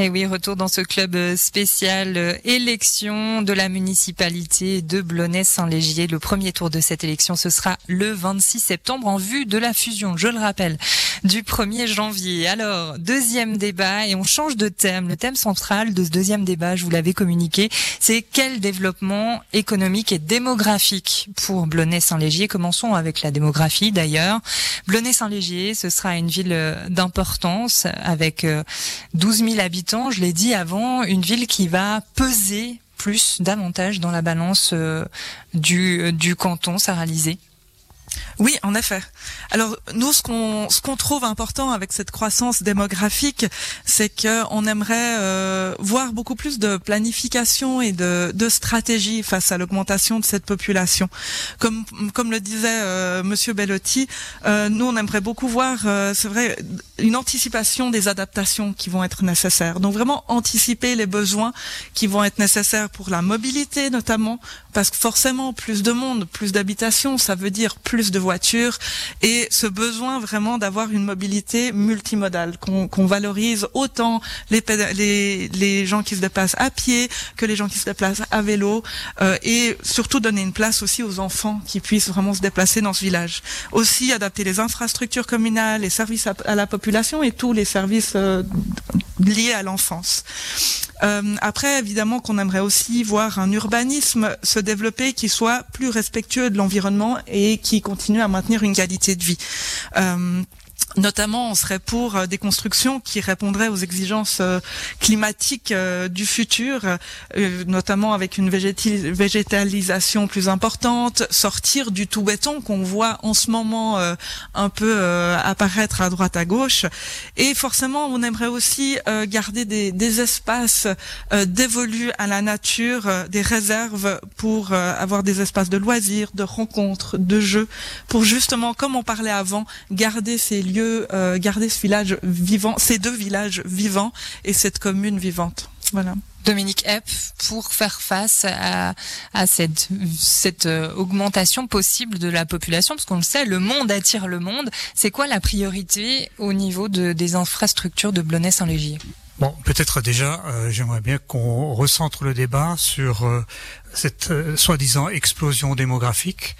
Et oui, retour dans ce club euh, spécial euh, élection de la municipalité de Blonay-Saint-Légier. Le premier tour de cette élection, ce sera le 26 septembre en vue de la fusion, je le rappelle, du 1er janvier. Alors, deuxième débat et on change de thème. Le thème central de ce deuxième débat, je vous l'avais communiqué, c'est quel développement économique et démographique pour Blonay-Saint-Légier. Commençons avec la démographie d'ailleurs. Blonay-Saint-Légier, ce sera une ville euh, d'importance avec euh, 12 000 habitants. Je l'ai dit avant, une ville qui va peser plus, davantage dans la balance euh, du, du canton saralisé. Oui, en effet. Alors nous, ce qu'on ce qu'on trouve important avec cette croissance démographique, c'est que on aimerait euh, voir beaucoup plus de planification et de, de stratégie face à l'augmentation de cette population. Comme comme le disait euh, Monsieur Bellotti, euh, nous on aimerait beaucoup voir, euh, c'est vrai, une anticipation des adaptations qui vont être nécessaires. Donc vraiment anticiper les besoins qui vont être nécessaires pour la mobilité notamment, parce que forcément plus de monde, plus d'habitations, ça veut dire plus de voitures et ce besoin vraiment d'avoir une mobilité multimodale, qu'on valorise autant les, les, les gens qui se déplacent à pied que les gens qui se déplacent à vélo euh, et surtout donner une place aussi aux enfants qui puissent vraiment se déplacer dans ce village. Aussi adapter les infrastructures communales, les services à, à la population et tous les services euh, liés à l'enfance. Euh, après, évidemment, qu'on aimerait aussi voir un urbanisme se développer qui soit plus respectueux de l'environnement et qui continue à maintenir une qualité de vie. Euh, Notamment, on serait pour euh, des constructions qui répondraient aux exigences euh, climatiques euh, du futur, notamment avec une végétalisation plus importante, sortir du tout béton qu'on voit en ce moment un peu apparaître à droite à gauche. Et forcément, on aimerait aussi garder des, espaces dévolus à la nature, des réserves pour avoir des espaces de loisirs, de rencontres, de jeux, pour justement, comme on parlait avant, garder ces lieux, euh, garder ce village vivant, ces deux villages vivants et cette commune vivante. Voilà. Dominique Epp, pour faire face à, à cette, cette euh, augmentation possible de la population, parce qu'on le sait, le monde attire le monde, c'est quoi la priorité au niveau de, des infrastructures de Blonay-Saint-Légier Bon, peut-être déjà, euh, j'aimerais bien qu'on recentre le débat sur euh, cette euh, soi-disant explosion démographique.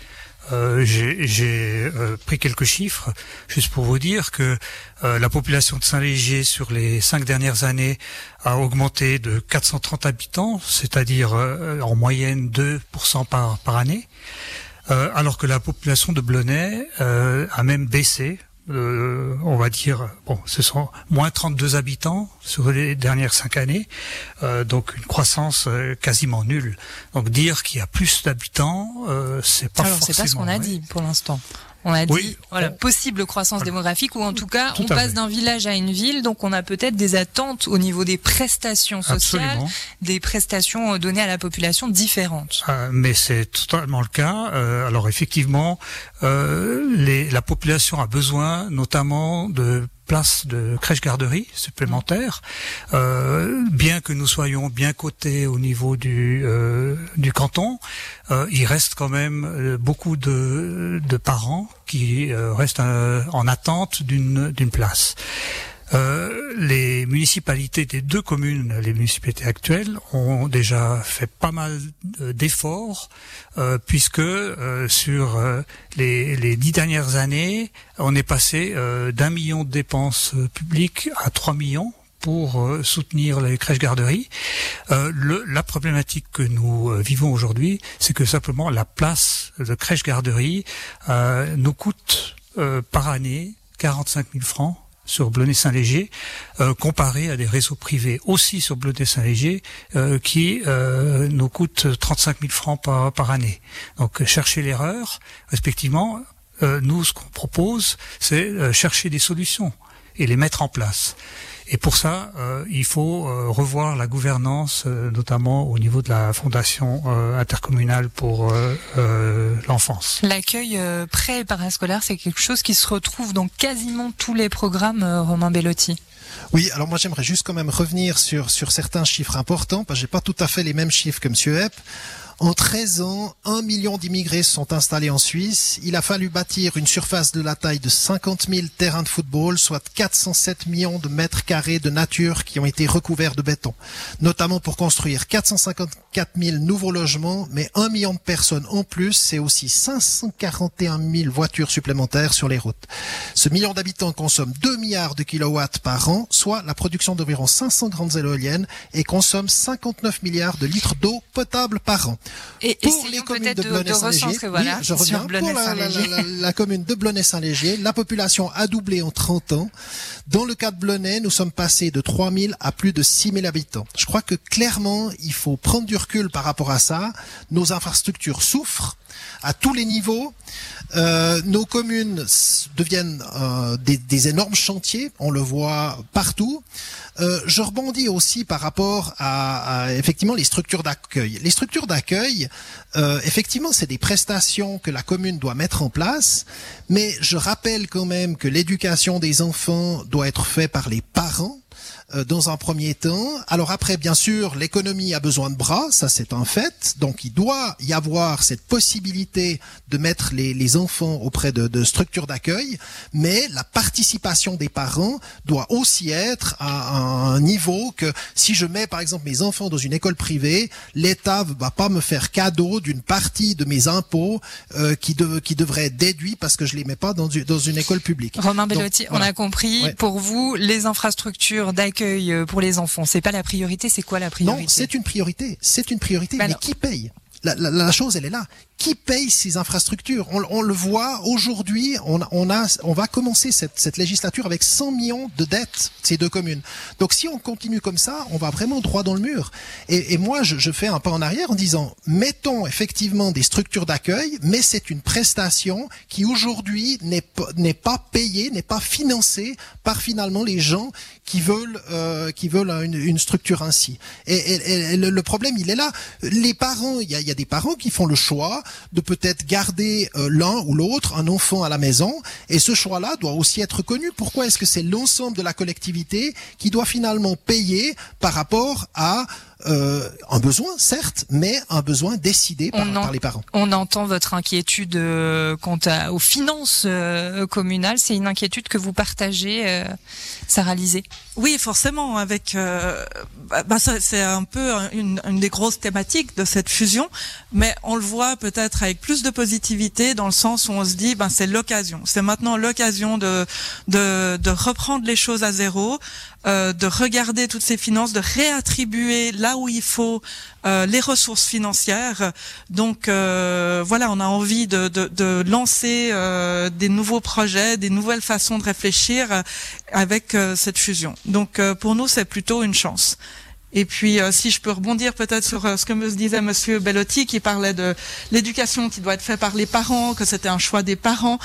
Euh, J'ai euh, pris quelques chiffres juste pour vous dire que euh, la population de Saint-Légier sur les cinq dernières années a augmenté de 430 habitants, c'est-à-dire euh, en moyenne 2% par, par année, euh, alors que la population de Blonay a même baissé euh, on va dire, bon, ce sont moins 32 habitants sur les dernières cinq années, euh, donc une croissance euh, quasiment nulle. Donc dire qu'il y a plus d'habitants, euh, c'est pas Alors, forcément. c'est pas ce qu'on a dit pour l'instant. On a dit, Oui, voilà, on- possible croissance Voilà. démographique, ou en tout cas, Tout on passe d'un village à une ville, donc on a peut-être des attentes au niveau des prestations sociales, Absolument. des prestations euh, données à la population différentes. Euh, mais c'est totalement le cas. Euh, alors effectivement, euh, les, la population a besoin notamment de places de crèche-garderie supplémentaires. Euh, bien que nous soyons bien cotés au niveau du, euh, du canton, euh, il reste quand même euh, beaucoup de, de parents qui euh, restent euh, en attente d'une place. Euh, les municipalités des deux communes, les municipalités actuelles, ont déjà fait pas mal euh, d'efforts, euh, puisque euh, sur les, les dix dernières années, on est passé d'un million de dépenses publiques à 3 millions pour euh, soutenir les crèches-garderies. Euh, le- la problématique que nous euh, vivons aujourd'hui, c'est que simplement la place de crèche-garderie euh, nous coûte euh, par année 45 000 francs sur Blonay-Saint-Léger, euh, comparé à des réseaux privés aussi sur Blonay-Saint-Léger qui nous coûtent 35 000 francs par, par année. Donc chercher l'erreur, respectivement, nous ce qu'on propose, c'est chercher des solutions et les mettre en place. Et pour ça, euh, il faut euh, revoir la gouvernance, euh, notamment au niveau de la fondation euh, intercommunale pour euh, euh, l'enfance. L'accueil euh, pré et parascolaire, c'est quelque chose qui se retrouve dans quasiment tous les programmes, euh, Romain Bellotti. Oui, alors moi j'aimerais juste quand même revenir sur, sur certains chiffres importants, parce que j'ai pas tout à fait les mêmes chiffres que Monsieur Epp. En 13 ans, un million d'immigrés sont installés en Suisse. Il a fallu bâtir une surface de la taille de 50 000 terrains de football, soit 407 millions de mètres carrés de nature qui ont été recouverts de béton, notamment pour construire 454 000 nouveaux logements, mais un million de personnes en plus, c'est aussi 541 000 voitures supplémentaires sur les routes. Ce million d'habitants consomme 2 milliards de kilowatts par an, soit la production d'environ 500 grandes éoliennes, et consomme 59 milliards de litres d'eau potable par an. Et pour les communes de, oui, je reviens pour la, la, la, la, commune de Blonay-Saint-Légier, la population a doublé en 30 ans. Dans le cas de Blonay, nous sommes passés de 3000 à plus de 6000 habitants. Je crois que clairement, il faut prendre du recul par rapport à ça. Nos infrastructures souffrent à tous les niveaux. Euh, nos communes deviennent euh, des, des, énormes chantiers, on le voit partout. Euh, je rebondis aussi par rapport à, effectivement les structures d'accueil. Les structures d'accueil, euh, effectivement, c'est des prestations que la commune doit mettre en place, mais je rappelle quand même que l'éducation des enfants doit être faite par les parents dans un premier temps. Alors après, bien sûr, l'économie a besoin de bras, ça c'est un fait. Donc il doit y avoir cette possibilité de mettre les, les enfants auprès de, de structures d'accueil, mais la participation des parents doit aussi être à, un niveau que si je mets par exemple mes enfants dans une école privée, l'État va pas me faire cadeau d'une partie de mes impôts euh, qui, de, qui devrait être déduit parce que je les mets pas dans, dans une école publique. Romain Bellotti, Donc, voilà. on a compris. Ouais. Pour vous, les infrastructures d'accueil euh, pour les enfants. C'est pas la priorité, c'est quoi la priorité? Non, c'est une priorité, c'est une priorité, bah mais non. qui paye? La, la, la, chose, elle est là. Qui paye ces infrastructures on, on, le voit aujourd'hui, on, on, a, on va commencer cette, cette, législature avec 100 millions de dettes, ces deux communes. Donc si on continue comme ça, on va vraiment droit dans le mur. Et, et moi, je, je, fais un pas en arrière en disant, mettons effectivement des structures d'accueil, mais c'est une prestation qui aujourd'hui n'est pas payée, n'est pas financée par finalement les gens qui veulent, euh, qui veulent une, une, structure ainsi. Et, et, et le, le, problème, il est là. Les parents, il y a, y a, des parents qui font le choix de peut-être garder euh, l'un ou l'autre, un enfant à la maison, et ce choix-là doit aussi être connu. Pourquoi est-ce que c'est l'ensemble de la collectivité qui doit finalement payer par rapport à euh, un besoin, certes, mais un besoin décidé par, en, par les parents. On entend votre inquiétude euh, quant à, aux finances euh, communales. C'est une inquiétude que vous partagez, euh, Sarah Lisée Oui, forcément. Avec, euh, bah, bah, c'est un peu une, une, des grosses thématiques de cette fusion, mais on le voit peut-être avec plus de positivité dans le sens où on se dit, ben c'est l'occasion. C'est maintenant l'occasion de, de, de reprendre les choses à zéro, euh, de regarder toutes ces finances, de réattribuer là où il faut euh, les ressources financières. Donc euh, voilà, on a envie de, lancer euh, des nouveaux projets, des nouvelles façons de réfléchir avec cette fusion. Donc pour nous, c'est plutôt une chance. Et puis, si je peux rebondir peut-être sur ce que me disait Monsieur Bellotti, qui parlait de l'éducation qui doit être faite par les parents, que c'était un choix des parents.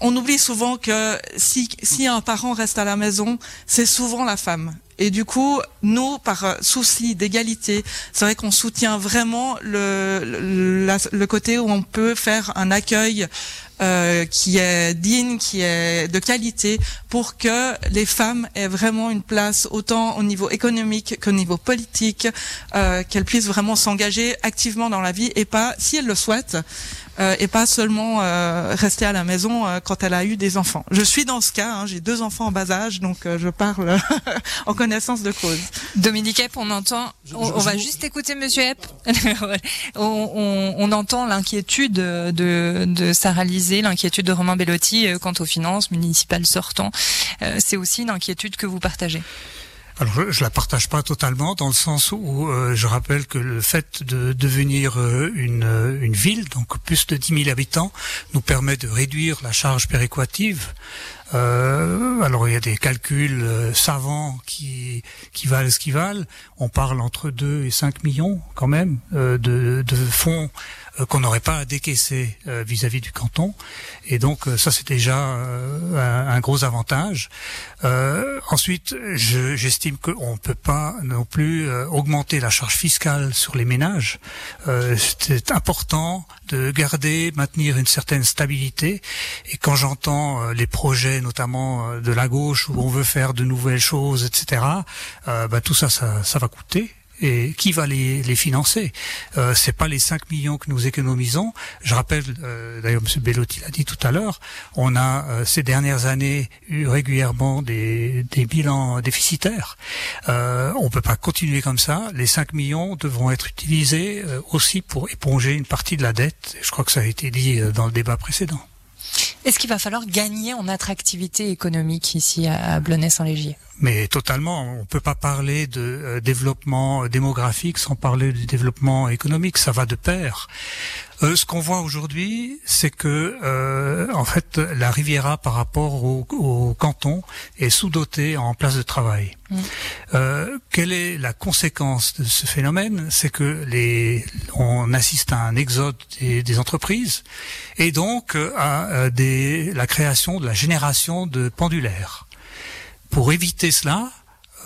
On oublie souvent que si un parent reste à la maison, c'est souvent la femme. Et du coup, nous, par euh, souci d'égalité, c'est vrai qu'on soutient vraiment le, côté où on peut faire un accueil euh, qui est digne, qui est de qualité, pour que les femmes aient vraiment une place autant au niveau économique qu'au niveau politique, euh, qu'elles puissent vraiment s'engager activement dans la vie et pas, si elles le souhaitent, euh, et pas seulement euh, rester à la maison euh, quand elle a eu des enfants. Je suis dans ce cas, hein, j'ai deux enfants en bas âge, donc euh, je parle en connaissance de cause. Dominique Epp, on entend, on, on va juste écouter Monsieur Epp. on, on, on, entend l'inquiétude de, de Sarah Lisée, l'inquiétude de Romain Bellotti quant aux finances municipales sortant. C'est aussi une inquiétude que vous partagez. Alors je, je la partage pas totalement dans le sens où euh, je rappelle que le fait de devenir euh, une, une ville, donc plus de 10 000 habitants, nous permet de réduire la charge péréquative. Euh, alors il y a des calculs euh, savants qui, qui valent ce qu'ils valent. On parle entre 2 et 5 millions quand même euh, de, de fonds euh, qu'on n'aurait pas à décaisser euh, vis-à-vis -vis du canton. Et donc euh, ça c'est déjà un, un, gros avantage. ensuite, j'estime je, qu'on ne peut pas non plus augmenter la charge fiscale sur les ménages. c'est important de garder, maintenir une certaine stabilité. Et quand j'entends les projets, notamment de la gauche, où on veut faire de nouvelles choses, etc., bah, tout ça, ça, ça va coûter et qui va les, les financer? Euh, C'est pas les 5 millions que nous économisons. Je rappelle, euh, d'ailleurs, M. Bellotti l'a dit tout à l'heure, on a euh, ces dernières années eu régulièrement des, des bilans déficitaires. Euh, on peut pas continuer comme ça. Les 5 millions devront être utilisés euh, aussi pour éponger une partie de la dette. Je crois que ça a été dit dans le débat précédent. Est-ce qu'il va falloir gagner en attractivité économique ici à Blonay-Saint-Légier mais totalement, on peut pas parler de euh, développement démographique sans parler du développement économique, ça va de pair. Euh, ce qu'on voit aujourd'hui, c'est que euh, en fait la Riviera par rapport au, au canton est sous-dotée en place de travail. Mm. Euh, quelle est la conséquence de ce phénomène? C'est que les, on assiste à un exode des, des entreprises et donc à, à des, la création de la génération de pendulaires. Pour éviter cela,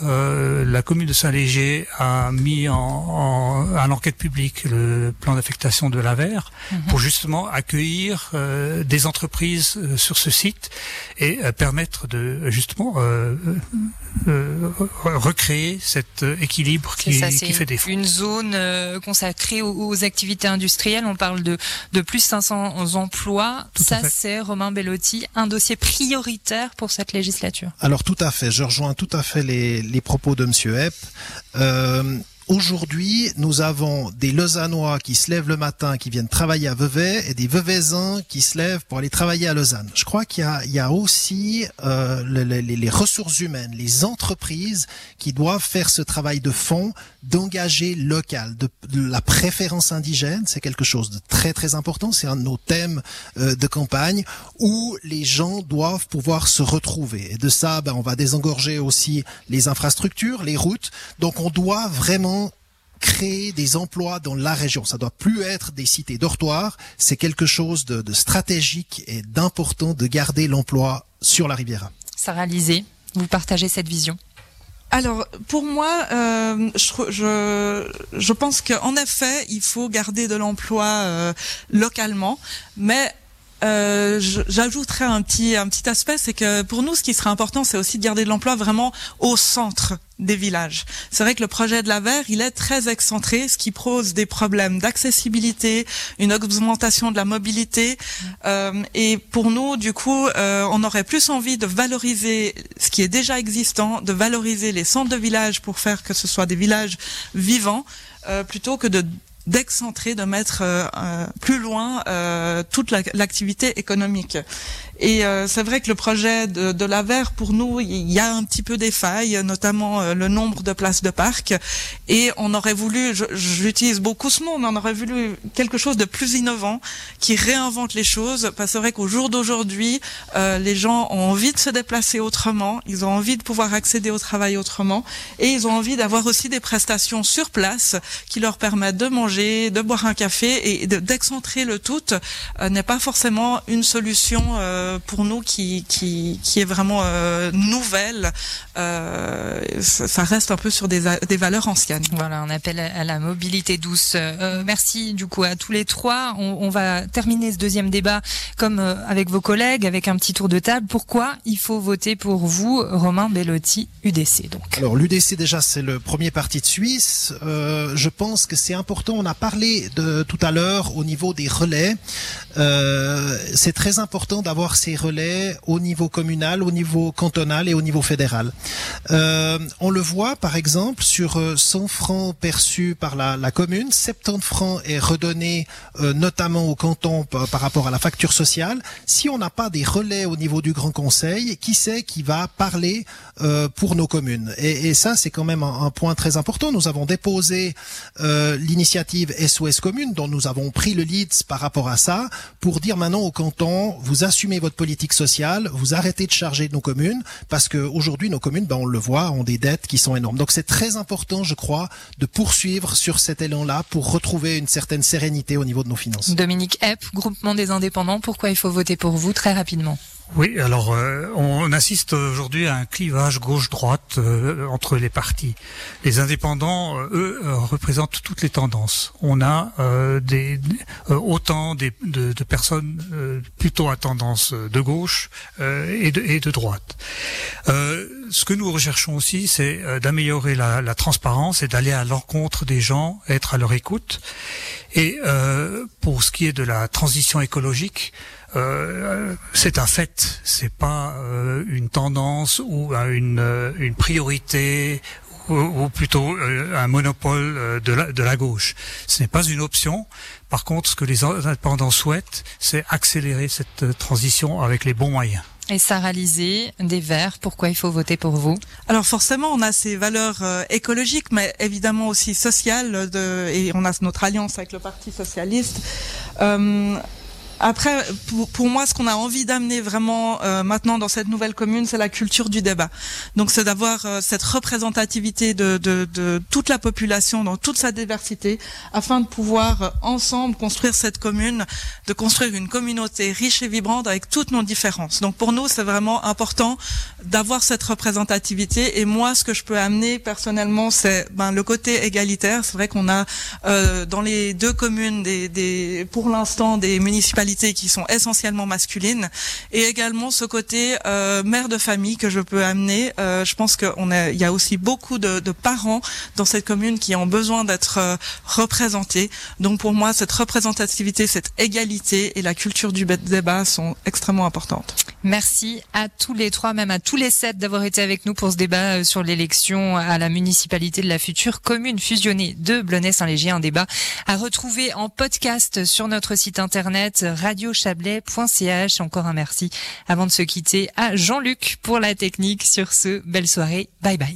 euh, la commune de Saint-Léger a mis en, en, à l'enquête publique le plan d'affectation de l'Aver mhm. pour justement accueillir euh, des entreprises euh, sur ce site et euh, permettre de justement euh, euh, recréer cet équilibre qui, ça, qui fait défaut. Une zone consacrée aux, aux, activités industrielles, on parle de, de plus 500 emplois. Tout ça, c'est Romain Bellotti, un dossier prioritaire pour cette législature. Alors tout à fait, je rejoins tout à fait les, les propos de M. Epp. Aujourd'hui, nous avons des Lausannois qui se lèvent le matin, qui viennent travailler à Vevey, et des Veveysins qui se lèvent pour aller travailler à Lausanne. Je crois qu'il y, y a, aussi euh, les, les, les, ressources humaines, les entreprises qui doivent faire ce travail de fond, d'engager local, de, de, la préférence indigène. C'est quelque chose de très très important. C'est un de nos thèmes euh, de campagne où les gens doivent pouvoir se retrouver. Et de ça, ben, on va désengorger aussi les infrastructures, les routes. Donc, on doit vraiment créer des emplois dans la région. Ça doit plus être des cités dortoirs. C'est quelque chose de, de stratégique et d'important de garder l'emploi sur la Riviera. Sarah Lisée, vous partagez cette vision? Alors, pour moi, euh, je, je, je, pense qu'en effet, il faut garder de l'emploi euh, localement, mais euh, j'ajouterais un petit un petit aspect, c'est que pour nous, ce qui serait important, c'est aussi de garder de l'emploi vraiment au centre des villages. C'est vrai que le projet de la Verre, il est très excentré, ce qui pose des problèmes d'accessibilité, une augmentation de la mobilité. Euh, et pour nous, du coup, euh, on aurait plus envie de valoriser ce qui est déjà existant, de valoriser les centres de villages pour faire que ce soit des villages vivants, euh, plutôt que de d'excentrer, de mettre euh, plus loin euh, toute l'activité la, économique. Et euh, c'est vrai que le projet de, de la Verre, pour nous, il y a un petit peu des failles, notamment euh, le nombre de places de parc. Et on aurait voulu, j'utilise beaucoup ce mot, mais on aurait voulu quelque chose de plus innovant, qui réinvente les choses. Parce que c'est vrai qu'au jour d'aujourd'hui, euh, les gens ont envie de se déplacer autrement, ils ont envie de pouvoir accéder au travail autrement, et ils ont envie d'avoir aussi des prestations sur place qui leur permettent de manger, de boire un café et d'excentrer le tout euh, n'est pas forcément une solution. Euh, pour nous qui, qui, qui est vraiment euh, nouvelle. Euh, ça reste un peu sur des, des valeurs anciennes. Voilà, on appelle à la mobilité douce. Euh, merci du coup à tous les trois. On, on va terminer ce deuxième débat comme euh, avec vos collègues, avec un petit tour de table. Pourquoi il faut voter pour vous, Romain Bellotti, UDC donc? Alors l'UDC déjà c'est le premier parti de Suisse. Euh, je pense que c'est important. On a parlé de tout à l'heure au niveau des relais. c'est très important d'avoir ces relais au niveau communal, au niveau cantonal et au niveau fédéral. Euh, on le voit par exemple sur 100 euh, francs perçus par la, la commune, 70 francs est redonné euh, notamment au canton par, rapport à la facture sociale. Si on n'a pas des relais au niveau du Grand Conseil, qui c'est qui va parler euh, pour nos communes? Et, et, ça c'est quand même un, un, point très important. Nous avons déposé euh, l'initiative SOS Commune dont nous avons pris le lead par rapport à ça pour dire maintenant au canton vous assumez votre politique sociale, vous arrêtez de charger nos communes parce que aujourd'hui nos communes, ben, on le voit, ont des dettes qui sont énormes. Donc c'est très important, je crois, de poursuivre sur cet élan-là pour retrouver une certaine sérénité au niveau de nos finances. Dominique Epp, groupement des indépendants, pourquoi il faut voter pour vous très rapidement? Oui, alors euh, on assiste aujourd'hui à un clivage gauche-droite euh, entre les partis. Les indépendants, euh, eux, représentent toutes les tendances. On a des, autant de, personnes plutôt à tendance de gauche et, de, droite. ce que nous recherchons aussi, c'est d'améliorer la, transparence et d'aller à l'encontre des gens, être à leur écoute. Et pour ce qui est de la transition écologique, euh, c'est un fait, c'est pas euh, une tendance ou une, euh, une priorité ou, plutôt un monopole de la, de la gauche. Ce n'est pas une option. Par contre, ce que les indépendants souhaitent, c'est accélérer cette transition avec les bons moyens. Et Sarah Lisée, des Verts, pourquoi il faut voter pour vous? Alors forcément, on a ces valeurs écologiques, mais évidemment aussi sociales, de, et on a notre alliance avec le Parti socialiste. Euh, après, pour, moi, ce qu'on a envie d'amener vraiment euh, maintenant dans cette nouvelle commune, c'est la culture du débat. Donc, c'est d'avoir euh, cette représentativité de, de, de, toute la population dans toute sa diversité, afin de pouvoir euh, ensemble construire cette commune, de construire une communauté riche et vibrante avec toutes nos différences. Donc, pour nous, c'est vraiment important d'avoir cette représentativité. Et moi, ce que je peux amener personnellement, c'est ben, le côté égalitaire. C'est vrai qu'on a dans les deux communes, des, des pour l'instant, des municipalités qui sont essentiellement masculines et également ce côté euh, mère de famille que je peux amener. Euh, je pense qu'il y a aussi beaucoup de, de, parents dans cette commune qui ont besoin d'être euh, représentés. Donc pour moi, cette représentativité, cette égalité et la culture du débat sont extrêmement importantes. Merci à tous les trois, même à tous les sept d'avoir été avec nous pour ce débat euh, sur l'élection à la municipalité de la future commune fusionnée de Blonay-Saint-Léger. Un débat à retrouver en podcast sur notre site internet radiochablais.ch. Encore un merci avant de se quitter à Jean-Luc pour la technique. Sur ce, belle soirée. Bye bye.